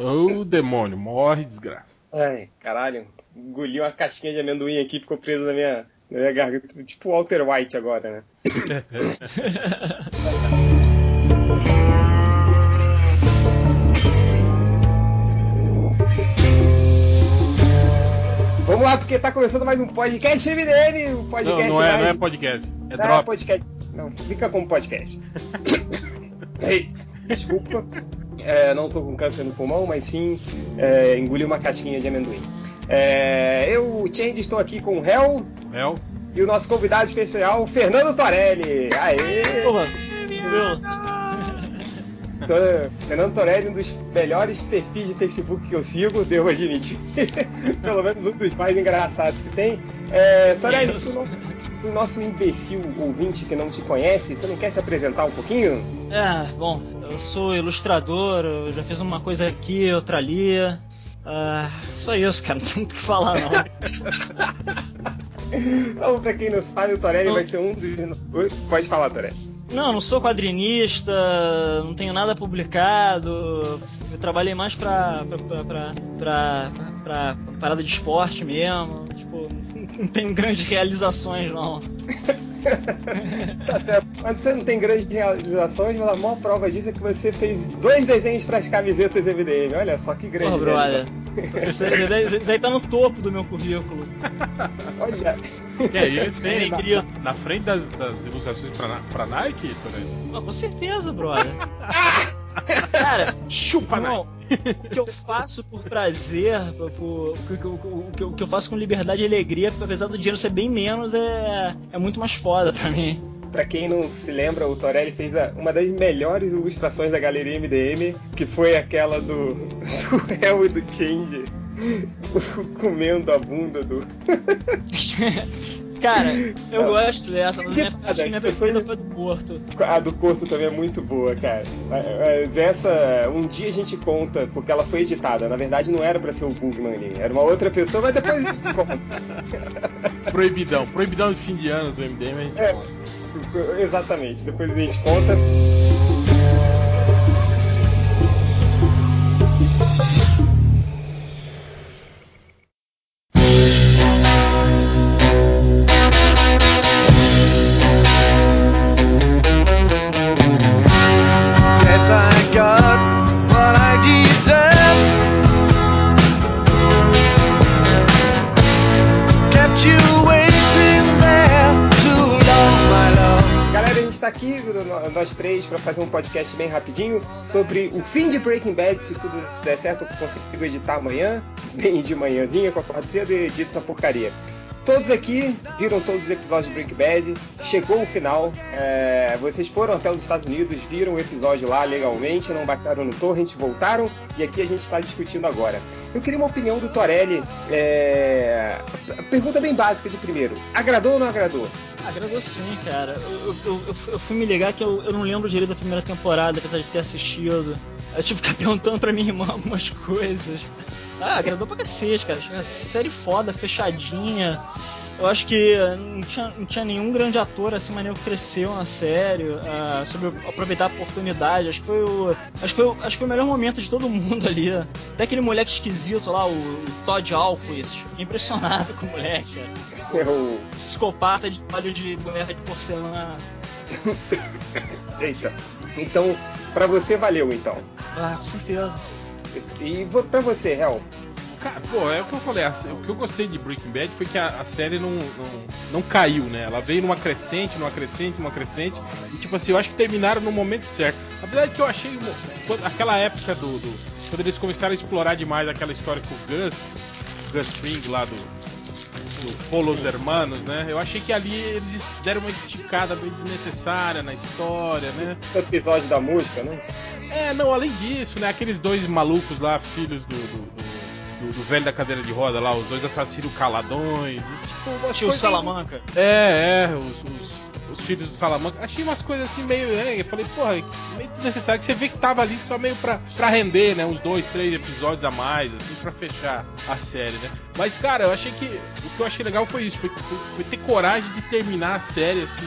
Ô, oh, demônio, morre, desgraça. Ai, caralho. Engoli uma casquinha de amendoim aqui, ficou preso na minha, na minha garganta. Tipo Walter White agora, né? Vamos lá, porque tá começando mais um podcast MDM, um podcast não, não é, mais... não é podcast, é não, Drops. É podcast. Não, fica como podcast. Ei, desculpa, é, não tô com câncer no pulmão, mas sim é, engoli uma casquinha de amendoim. É, eu, Change, estou aqui com o Hel. Hel. E o nosso convidado especial, Fernando Torelli. Aê! Porra, Então, Fernando Torelli, um dos melhores perfis de Facebook que eu sigo, devo admitir. Pelo menos um dos mais engraçados que tem. É, Torelli, o nosso imbecil ouvinte que não te conhece, você não quer se apresentar um pouquinho? É, bom, eu sou ilustrador, eu já fiz uma coisa aqui, outra ali. Uh, só isso, cara, não tem muito o que falar, não. então, pra quem não sabe, o Torelli não. vai ser um dos. Pode falar, Torelli. Não, não sou quadrinista, não tenho nada publicado. Eu trabalhei mais pra, pra, pra, pra, pra, pra parada de esporte mesmo. Tipo, não tenho grandes realizações, não. tá certo. Quando você não tem grandes realizações, mas a maior prova disso é que você fez dois desenhos para as camisetas MDM. Olha só que grande. Porra, brother. Isso aí, aí tá no topo do meu currículo. Olha. Que é isso, hein? Na, na, frente das, das ilustrações pra, pra Nike, ah, Com certeza, brother. Cara, chupa, não. O que eu faço por prazer, por, o, que, o, o, o, que eu faço com liberdade e alegria, apesar do dinheiro ser bem menos, é, é muito mais foda pra mim. Pra quem não se lembra, o Torelli fez a, uma das melhores ilustrações da galeria MDM, que foi aquela do, do e do Change comendo a bunda do. Cara, eu não. gosto dessa, mas minha, que minha pessoas... foi do Porto. A do Porto também é muito boa, cara. Mas essa, um dia a gente conta, porque ela foi editada. Na verdade, não era pra ser o Bugman ali, era uma outra pessoa, mas depois a gente conta. Proibidão, proibidão de fim de ano do MDM, a gente é. Exatamente, depois a gente conta. Aqui, nós três, para fazer um podcast bem rapidinho sobre o fim de Breaking Bad. Se tudo der certo, eu consigo editar amanhã, bem de manhãzinha, com a acordo cedo e edito essa porcaria. Todos aqui viram todos os episódios de Breaking Bad, chegou o final, é, vocês foram até os Estados Unidos, viram o episódio lá legalmente, não baixaram no torrent, voltaram e aqui a gente está discutindo agora. Eu queria uma opinião do Torelli, é, pergunta bem básica de primeiro, agradou ou não agradou? Agradou sim, cara. Eu, eu, eu, eu fui me ligar que eu, não lembro direito da primeira temporada, apesar de ter assistido. Eu tive que ficar perguntando pra minha irmã algumas coisas. Ah, agradou pra cacete, cara. Série foda, fechadinha. Eu acho que não tinha, não tinha nenhum grande ator assim maneiro que cresceu na série, uh, sobre aproveitar a oportunidade. Acho que foi o. Acho que foi, acho que foi o melhor momento de todo mundo ali. Até aquele moleque esquisito lá, o, o Todd Alquist. Fiquei impressionado com o moleque. É o. Psicopata de olho de boneca de porcelana. Eita. Então, pra você valeu então. Ah, com certeza. E pra você, Hel? Cara, pô, é o que eu falei. o que eu gostei de Breaking Bad foi que a, a série não, não, não, caiu, né? Ela veio numa crescente, numa crescente, numa crescente. E tipo assim, eu acho que terminaram no momento certo. Apesar de que eu achei aquela época do, do, Quando eles começaram a explorar demais aquela história com o Gus, Gus Spring lá do. Do Polos Hermanos, né? Eu achei que ali eles deram uma esticada bem desnecessária na história, né? O episódio da música, né? É, não, além disso, né? Aqueles dois malucos lá, filhos do, do, do, do velho da cadeira de roda lá, os dois assassinos caladões. E, tipo, Tio Salamanca. É, é, os, os, os, filhos do Salamanca. Achei umas coisas assim meio. É, eu falei, porra, meio desnecessário. Que você vê que tava ali só meio pra, pra render, né? Uns dois, três episódios a mais, assim, pra fechar a série, né? Mas, cara, eu achei que. O que eu achei legal foi isso, foi, foi, foi ter coragem de terminar a série, assim,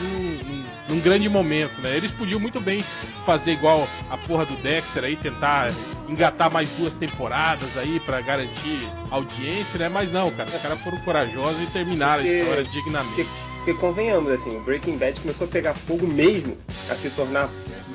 num, num grande momento, né? Eles podiam muito bem fazer igual a porra do Dexter aí, tentar engatar mais duas temporadas aí para garantir audiência, né? Mas não, cara, os caras foram corajosos e terminaram porque, a história dignamente. Porque, convenhamos, assim, o Breaking Bad começou a pegar fogo mesmo, a se tornar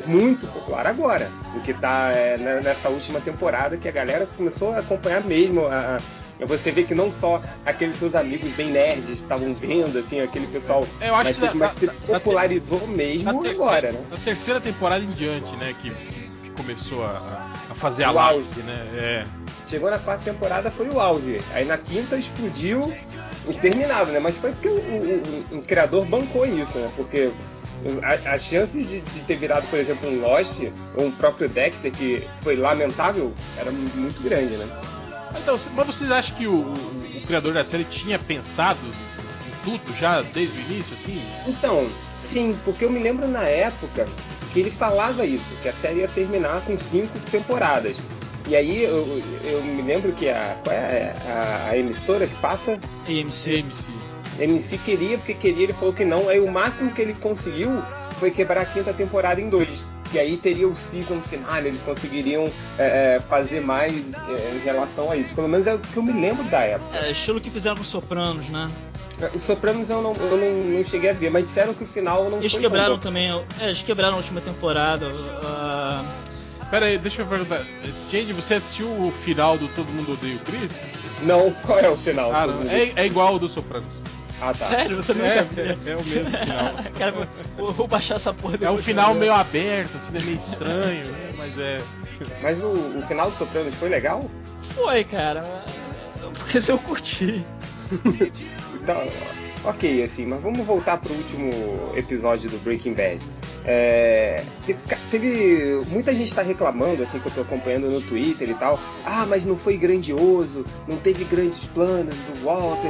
muito popular agora, o que tá é, nessa última temporada que a galera começou a acompanhar mesmo a, você vê que não só aqueles seus amigos bem nerds estavam vendo, assim, aquele pessoal é, Eu acho mais que mas se popularizou mesmo agora, né? Na terceira temporada em diante, né, que, que começou a, a fazer a auge, né? É. Chegou na quarta temporada foi o auge. Aí na quinta explodiu e terminado, né? Mas foi porque o, o, o criador bancou isso, né? Porque as chances de, de, ter virado, por exemplo, um Lost ou um próprio Dexter, que foi lamentável, era muito grande, né? Então, mas vocês acham que o, o, o criador da série tinha pensado em tudo já desde o início, assim? Então, sim, porque eu me lembro na época que ele falava isso, que a série ia terminar com cinco temporadas. E aí eu, eu me lembro que a. Qual é a, a emissora que passa? AMC. AMC. MC queria, porque queria, ele falou que não. Aí o máximo que ele conseguiu foi quebrar a quinta temporada em dois. E aí teria o season final, eles conseguiriam é, é, fazer mais é, em relação a isso. Pelo menos é o que eu me lembro da época. É, estilo que fizeram com Sopranos, né? Os Sopranos eu, não, eu não, não, cheguei a ver, mas disseram que o final não eles foi quebraram também, é, eles quebraram a última temporada. Uh... Pera aí, deixa eu perguntar. Jade, você assistiu o final do Todo Mundo Odeia o Chris? Não, qual é o final? Ah, é, é, igual ao do Sopranos. Ah, tá. Sério? Também é, é, é, o mesmo final. Cara, vou, vou, baixar essa porra É um final meio aberto, assim, é meio estranho, né? mas é. Mas o, o final do Sopranos foi legal? Foi, cara. Porque se eu curti. então, ok, assim, mas vamos voltar pro último episódio do Breaking Bad. É, teve, teve, muita gente está reclamando assim que eu estou acompanhando no Twitter e tal. Ah, mas não foi grandioso, não teve grandes planos do Walter.